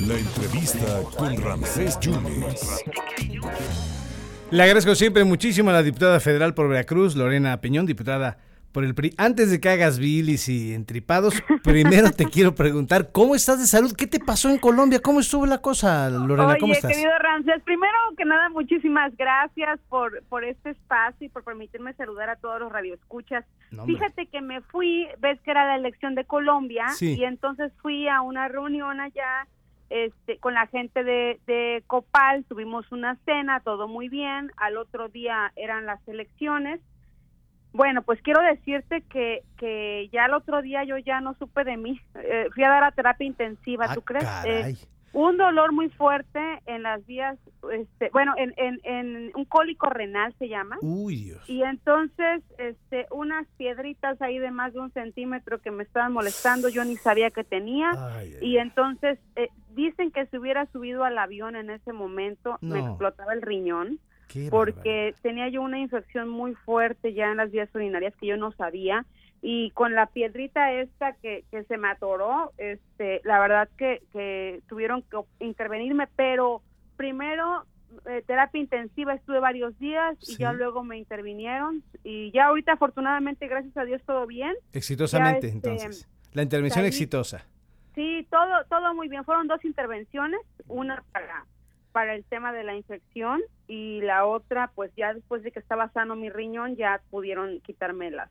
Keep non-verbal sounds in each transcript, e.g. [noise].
La entrevista con Ramsés Yunes. Le agradezco siempre muchísimo a la diputada federal por Veracruz, Lorena Peñón, diputada por el PRI. Antes de que hagas bilis y entripados, primero te [laughs] quiero preguntar, ¿cómo estás de salud? ¿Qué te pasó en Colombia? ¿Cómo estuvo la cosa, Lorena? ¿Cómo Oye, estás? querido Ramsés, primero que nada, muchísimas gracias por, por este espacio y por permitirme saludar a todos los radioescuchas. No. Fíjate que me fui, ves que era la elección de Colombia, Sí. y entonces fui a una reunión allá este, con la gente de, de Copal, tuvimos una cena, todo muy bien, al otro día eran las elecciones. Bueno, pues quiero decirte que, que ya el otro día yo ya no supe de mí. Eh, fui a dar a terapia intensiva, Ah, ¿tú crees? caray. Eh, un dolor muy fuerte en las vías, este, bueno, en, en, en un cólico renal se llama. Uy, Dios. Y entonces, este, unas piedritas ahí de más de un centímetro que me estaban molestando, yo ni sabía que tenía. Ay, Y entonces, eh, dicen que si hubiera subido al avión en ese momento, me explotaba el riñón qué porque tenía yo una infección muy fuerte ya en las vías urinarias que yo no sabía y con la piedrita esta que, que se me atoró, este, la verdad que, que tuvieron que intervenirme, pero primero eh, terapia intensiva estuve varios días y ya luego me intervinieron y ya ahorita afortunadamente gracias a Dios todo bien. Exitosamente, este, entonces. La intervención salí- exitosa. Sí, todo todo muy bien. Fueron dos intervenciones, una para para el tema de la infección y la otra, pues ya después de que estaba sano mi riñón, ya pudieron quitarme las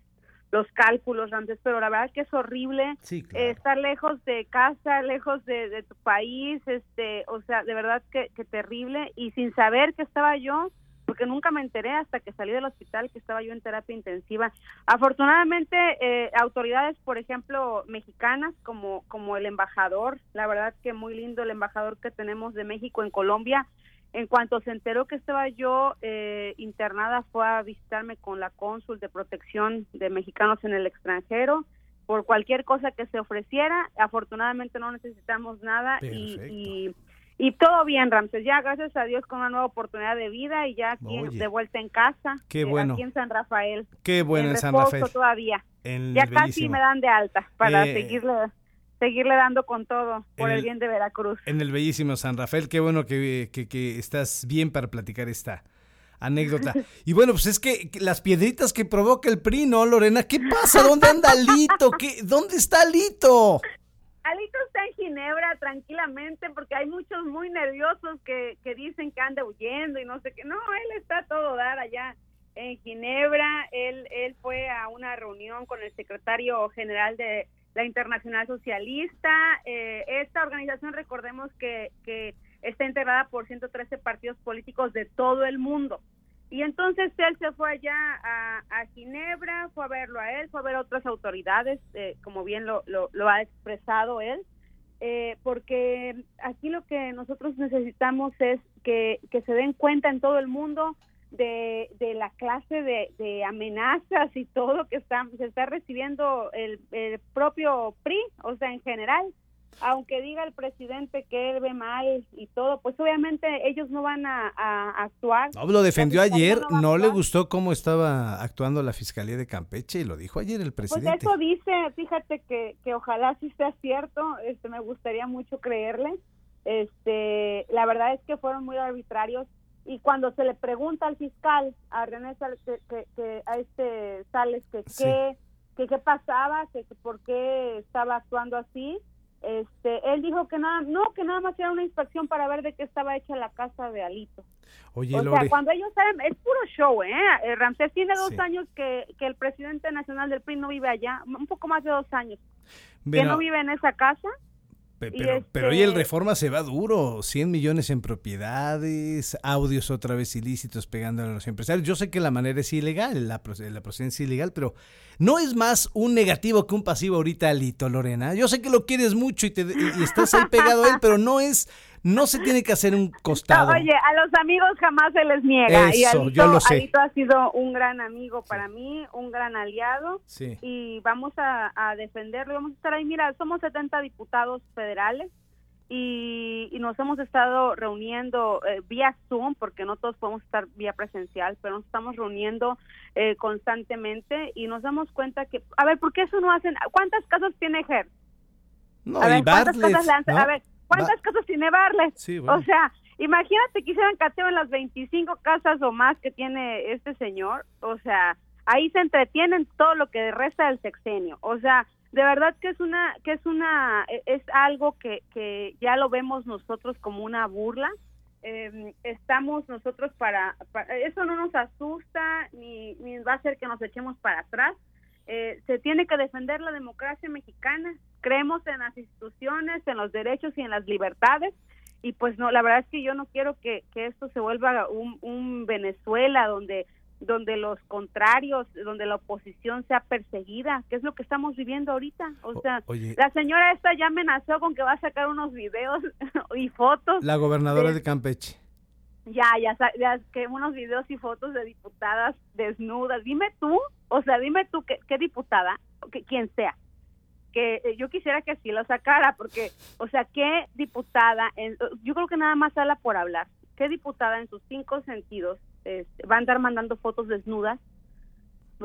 los cálculos antes, pero la verdad que es horrible Sí, eh, estar lejos de casa, lejos de, de tu país, este, o sea, de verdad que, que terrible y sin saber que estaba yo, porque nunca me enteré hasta que salí del hospital que estaba yo en terapia intensiva. Afortunadamente, eh, autoridades, por ejemplo, mexicanas, como, como el embajador, la verdad que muy lindo el embajador que tenemos de México en Colombia, en cuanto se enteró que estaba yo eh, internada, fue a visitarme con la cónsul de protección de mexicanos en el extranjero por cualquier cosa que se ofreciera. Afortunadamente no necesitamos nada y, y todo bien, Ramses. Ya gracias a Dios con una nueva oportunidad de vida y ya aquí Oye. de vuelta en casa, Qué eh, bueno. aquí en San Rafael. Qué bueno en San Rafael. todavía. En Ya casi me dan de alta para Eh, seguirle seguirle dando con todo por el, el- bien de Veracruz. En el bellísimo San Rafael. Qué bueno que, que- que estás bien para platicar esta anécdota. [laughs] Y bueno, pues es que que las piedritas que provoca el PRI, ¿no, Lorena? ¿Qué pasa? ¿Dónde anda Lito? ¿Qué, ¿Dónde está Lito? Alito está en Ginebra tranquilamente porque hay muchos muy nerviosos que, que dicen que anda huyendo y no sé qué. No, él está todo dar allá en Ginebra. Él, él fue a una reunión con el secretario general de la Internacional Socialista. Eh, esta organización, recordemos que, que está integrada por 113 partidos políticos de todo el mundo. Y entonces él se fue allá a, Ginebra, fue a verlo a él, fue a ver a otras autoridades, eh, como bien lo, lo, ha expresado él, eh, porque aquí lo que nosotros necesitamos es que, se den cuenta en todo el mundo de, la clase de, de amenazas y todo que está, se está recibiendo el, el propio PRI, o sea, en general aunque diga el presidente que él ve mal y todo, pues obviamente ellos no van a, a actuar. No, lo defendió ayer, no le gustó cómo estaba actuando la Fiscalía de Campeche y lo dijo ayer el Pues presidente. eso dice, fíjate que, que ojalá sí sea cierto, este me gustaría mucho creerle. Este, la verdad es que fueron muy arbitrarios y cuando se le pregunta al fiscal a René Sales, que, que- que a este Sales que Sí. qué que qué pasaba, que por qué estaba actuando así, este, él dijo que nada, no, que nada más era una inspección para ver de qué estaba hecha la casa de Alito. Oye, o Lore, sea, cuando ellos saben, es puro show, ¿eh? Eh, Ramsés tiene dos Sí. años que, que el presidente nacional del PRI no vive allá, un poco más de dos años, que no vive en esa casa. Y pero, este- pero hoy el Reforma se va duro, 100 millones en propiedades, audios otra vez ilícitos pegando a los empresarios. Yo sé que la manera es ilegal, la, proce- la procedencia es ilegal, pero no es más un negativo que un pasivo ahorita, Lito, Lorena. Yo sé que lo quieres mucho y, te, y estás ahí pegado a él, pero no es, no se tiene que hacer un costado. No, oye, a los amigos jamás se les niega. y Eso, Alito, yo lo sé. Alito ha sido un gran amigo para mí, un gran aliado. Sí. y vamos a, a defenderlo. y Vamos a estar ahí. Mira, somos 70 diputados federales y, y nos hemos estado reuniendo eh, vía Zoom, porque no todos podemos estar vía presencial, pero nos estamos reuniendo eh, constantemente y nos damos cuenta que, a ver, ¿por qué eso no hacen? ¿Cuántas casas tiene GER? No, a y ver, ¿cuántas Bartlett, casas ¿no? A ver, ¿cuántas Ba- casas tiene Barlet? Sí, bueno. O sea, imagínate que hicieran cateo en las 25 casas o más que tiene este señor. O sea, ahí se entretienen todo lo que resta del sexenio. O sea, de verdad que es una, que es una, e- es algo que, que ya lo vemos nosotros como una burla. Eh, estamos nosotros para, para- eso no nos asusta ni, ni va a hacer que nos echemos para atrás. Eh, se tiene que defender la democracia mexicana. Creemos en las instituciones, en los derechos y en las libertades. Y pues no, la verdad es que yo no quiero que, que esto se vuelva un, un Venezuela donde donde los contrarios, donde la oposición sea perseguida, que es lo que estamos viviendo ahorita. O sea, oye. la señora esta ya amenazó con que va a sacar unos videos [laughs] y fotos La gobernadora de Campeche. ya, ya, ya que unos videos y fotos de diputadas desnudas. Dime tú, o sea, dime tú qué, qué diputada, que, quien sea, que eh, yo quisiera que sí lo sacara, porque, o sea, qué diputada, en- yo creo que nada más habla por hablar, qué diputada en sus cinco sentidos este, va a andar mandando fotos desnudas.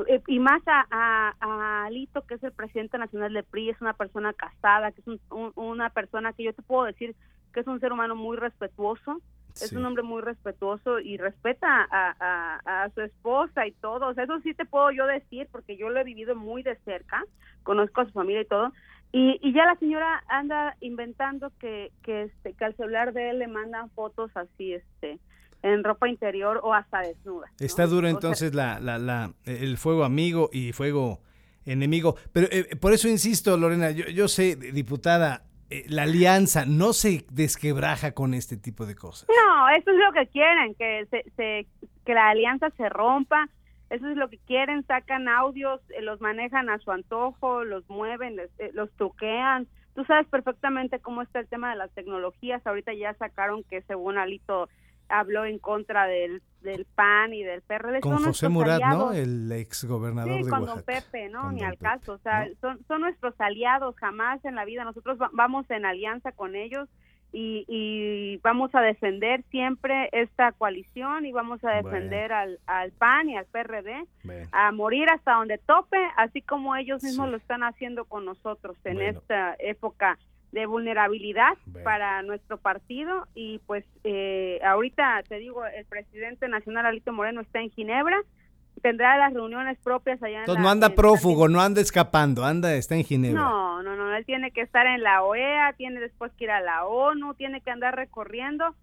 Eh, y más a, a, a Alito, que es el presidente nacional del PRI, es una persona casada, que es un- un- una persona que yo te puedo decir que es un ser humano muy respetuoso, es Sí. un hombre muy respetuoso y respeta a, a- a su esposa y todo. O sea, eso sí te puedo yo decir porque yo lo he vivido muy de cerca, conozco a su familia y todo. Y, y ya la señora anda inventando que, que, este, que al celular de él le mandan fotos así, este, en ropa interior o hasta desnuda. ¿no? Está duro O sea, entonces la, la, la, el fuego amigo y fuego enemigo. Pero eh, por eso insisto, Lorena, yo, yo sé, diputada, eh, la alianza no se desquebraja con este tipo de cosas. No, eso es lo que quieren, que se, se- que la alianza se rompa. Eso es lo que quieren, sacan audios, eh, los manejan a su antojo, los mueven, les- eh, los truquean. Tú sabes perfectamente cómo está el tema de las tecnologías. Ahorita ya sacaron que según Alito habló en contra del, del PAN y del PRD. Con Son José Murat, ¿no? El ex gobernador Sí, de con don. Pepe, ¿no? Con Ni al caso. O sea, ¿no? son, son nuestros aliados, jamás en la vida. Nosotros va- vamos en alianza con ellos y, y vamos a defender siempre esta coalición y vamos a Bueno. defender al, al PAN y al PRD Bueno. a morir hasta donde tope, así como ellos mismos Sí. lo están haciendo con nosotros en Bueno. esta época de vulnerabilidad para nuestro partido y pues eh, ahorita te digo el presidente nacional Alito Moreno está en Ginebra tendrá las reuniones propias allá en Entonces la- no anda en- prófugo, no anda escapando, anda, está en Ginebra. no, no, no, él tiene que estar en la OEA, tiene después que ir a la ONU, tiene que andar recorriendo,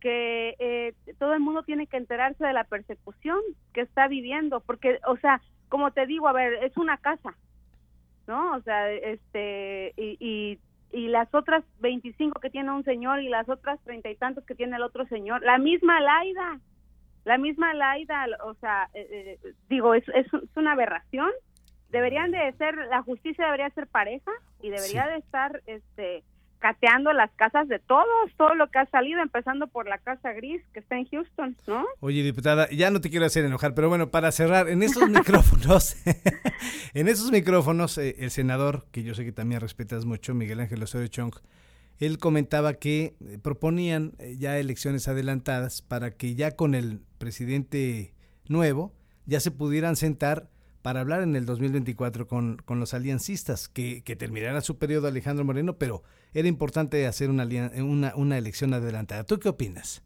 que eh, todo el mundo tiene que enterarse de la persecución que está viviendo, porque, o sea, como te digo, a ver, es una casa, ¿no? O sea, este, y, y, y las otras 25 que tiene un señor y las otras treinta y tantos que tiene el otro señor, la misma Laida, la misma Laida, o sea, eh, eh, digo, es, es, es una aberración. Deberían de ser, la justicia debería ser pareja y debería Sí. de estar, este, cateando las casas de todos, todo lo que ha salido, empezando por la casa gris que está en Houston, ¿no? Oye, diputada, ya no te quiero hacer enojar, pero bueno, para cerrar, en esos [laughs] micrófonos, [laughs] en esos micrófonos, eh, el senador, que yo sé que también respetas mucho, Miguel Ángel Osorio Chong, él comentaba que eh, proponían eh, ya elecciones adelantadas para que ya con el presidente nuevo ya se pudieran sentar para hablar en el 2024 con, con los aliancistas, que, que su periodo Alejandro Moreno, pero era importante hacer una, una, una elección adelantada. ¿Tú qué opinas?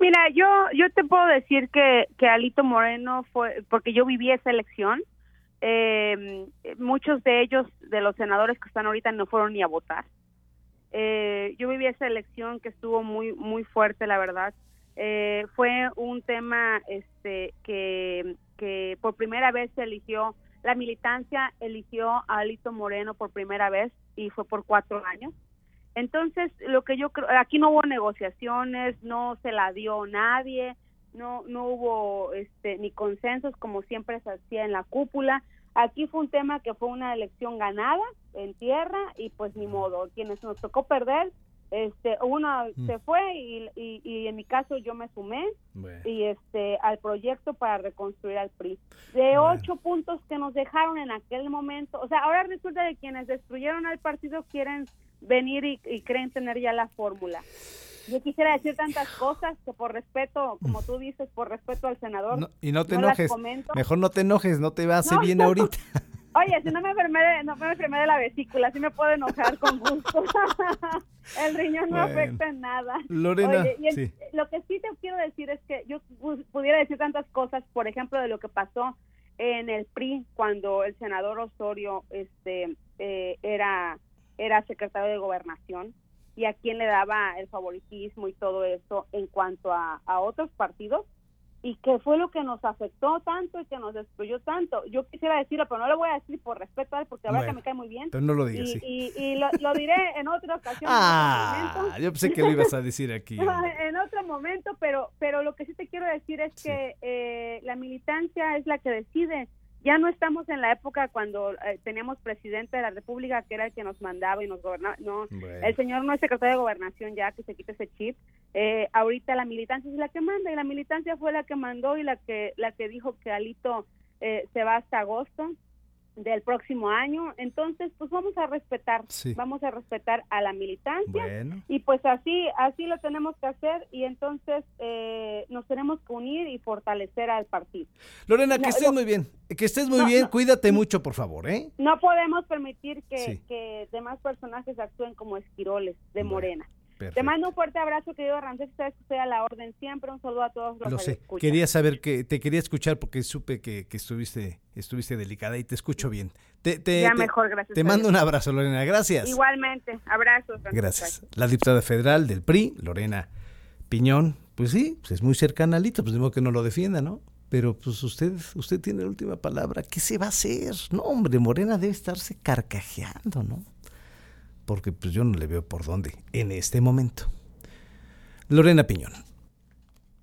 Mira, yo yo te puedo decir que, que Alito Moreno fue, porque yo viví esa elección, eh, muchos de ellos, de los senadores que están ahorita, no fueron ni a votar. Eh, yo viví esa elección que estuvo muy muy fuerte, la verdad. Eh, fue un tema este que, que por primera vez se eligió, la militancia eligió a Alito Moreno por primera vez y fue por cuatro años. Entonces, lo que yo creo, aquí no hubo negociaciones, no se la dio nadie, no no hubo este ni consensos como siempre se hacía en la cúpula. Aquí fue un tema que fue una elección ganada en tierra y pues ni modo, quienes nos tocó perder, este uno Mm. se fue y, y, y en mi caso yo me sumé y este al proyecto para reconstruir al PRI. De Bueno. ocho puntos que nos dejaron en aquel momento, o sea, ahora resulta que quienes destruyeron al partido quieren venir y, y creen tener ya la fórmula. Yo quisiera decir tantas cosas que por respeto, como tú dices, por respeto al senador, No, y no te no enojes. Mejor no te enojes, no te va a hacer No. bien ahorita. [laughs] Oye, si no me enfermé de, no me enfermé de la vesícula, sí me puedo enojar con gusto. [laughs] el riñón no afecta en nada. Lorena, Oye, lo que sí te quiero decir es que yo pudiera decir tantas cosas, por ejemplo, de lo que pasó en el PRI cuando el senador Osorio este eh, era era secretario de gobernación y a quién le daba el favoritismo y todo eso en cuanto a, a otros partidos y qué fue lo que nos afectó tanto y que nos destruyó tanto. Yo quisiera decirlo, pero no lo voy a decir por respeto a él, porque ahora que me cae muy bien. Pero no lo digas, y, y, lo, diré en otra ocasión. Ah, yo pensé que lo ibas a decir aquí. [laughs] en otro momento, pero, pero lo que sí te quiero decir es que eh, la militancia es la que decide ya no estamos en la época cuando eh, teníamos presidente de la República que era el que nos mandaba y nos gobernaba. No, el señor no es secretario de gobernación ya, que se quite ese chip. Eh, ahorita la militancia es la que manda y la militancia fue la que mandó y la que la que dijo que Alito eh, se va hasta agosto del próximo año. Entonces, pues vamos a respetar, vamos a respetar a la militancia y pues así, así lo tenemos que hacer y entonces eh, nos tenemos que unir y fortalecer al partido. Lorena, que estés muy bien, que estés muy bien, cuídate mucho, por favor, ¿eh? No podemos permitir que, que demás personajes actúen como esquiroles de Morena. Te mando un fuerte abrazo, querido Rancés, sabes que estoy a la orden siempre, un saludo a todos los Lo sé, quería saber que, te quería escuchar porque supe que, estuviste estuviste delicada y te escucho bien. Te, ya mejor, gracias. Te mando un abrazo, Lorena, gracias. Igualmente, abrazos. Gracias. La diputada federal del PRI, Lorena Piñón, pues sí, pues es muy cercana a Lito, pues digo que no lo defienda, ¿no? Pero pues usted, usted tiene la última palabra. ¿Qué se va a hacer? No, hombre, Morena debe estarse carcajeando, ¿no? Porque pues yo no le veo por dónde en este momento. Lorena Piñón.